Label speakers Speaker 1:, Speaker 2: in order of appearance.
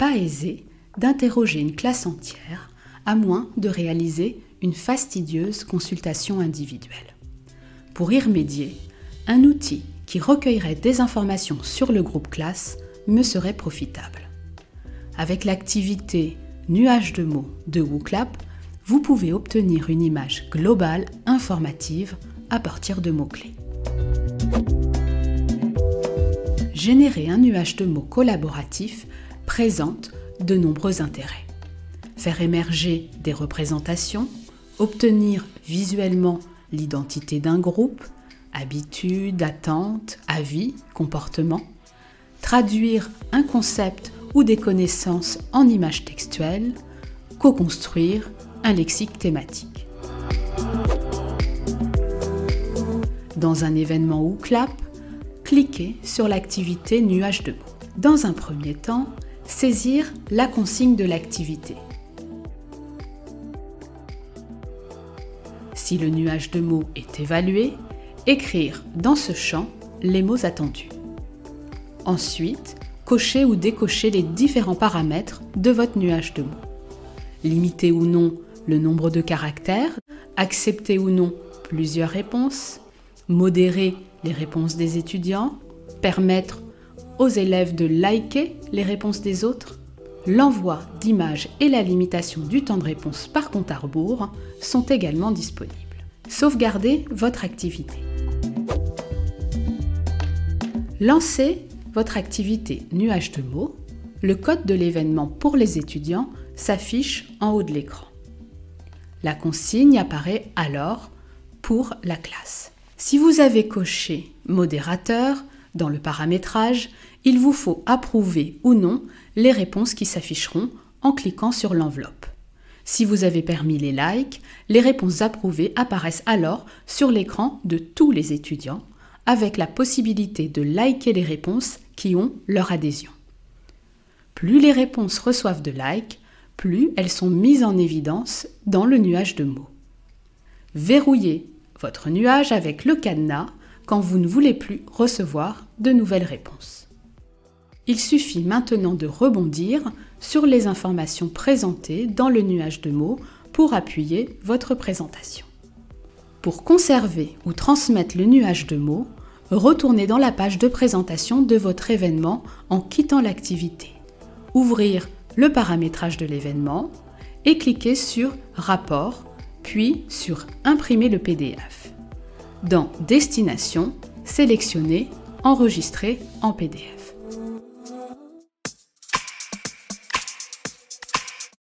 Speaker 1: pas aisé d'interroger une classe entière à moins de réaliser une fastidieuse consultation individuelle. Pour y remédier, un outil qui recueillerait des informations sur le groupe classe me serait profitable. Avec l'activité Nuage de mots de WooClap, vous pouvez obtenir une image globale informative à partir de mots-clés. Générer un nuage de mots collaboratif présente de nombreux intérêts. Faire émerger des représentations, obtenir visuellement l'identité d'un groupe, habitudes, attentes, avis, comportements, traduire un concept ou des connaissances en images textuelles, co-construire un lexique thématique. Dans un événement ou clap, cliquez sur l'activité nuage de mots. Dans un premier temps, saisir la consigne de l'activité. Si le nuage de mots est évalué, écrire dans ce champ les mots attendus. Ensuite, cocher ou décocher les différents paramètres de votre nuage de mots. Limiter ou non le nombre de caractères, accepter ou non plusieurs réponses, modérer les réponses des étudiants, permettre aux élèves de liker les réponses des autres, l'envoi d'images et la limitation du temps de réponse par compte à rebours sont également disponibles. Sauvegardez votre activité. Lancez votre activité nuage de mots. Le code de l'événement pour les étudiants s'affiche en haut de l'écran. La consigne apparaît alors pour la classe. Si vous avez coché modérateur dans le paramétrage, il vous faut approuver ou non les réponses qui s'afficheront en cliquant sur l'enveloppe. Si vous avez permis les likes, les réponses approuvées apparaissent alors sur l'écran de tous les étudiants avec la possibilité de liker les réponses qui ont leur adhésion. Plus les réponses reçoivent de likes, plus elles sont mises en évidence dans le nuage de mots. Verrouillez votre nuage avec le cadenas vous ne voulez plus recevoir de nouvelles réponses. Il suffit maintenant de rebondir sur les informations présentées dans le nuage de mots pour appuyer votre présentation. Pour conserver ou transmettre le nuage de mots, retournez dans la page de présentation de votre événement en quittant l'activité. Ouvrir le paramétrage de l'événement et cliquez sur Rapport, puis sur Imprimer le PDF. Dans Destination, sélectionnez Enregistrer en PDF.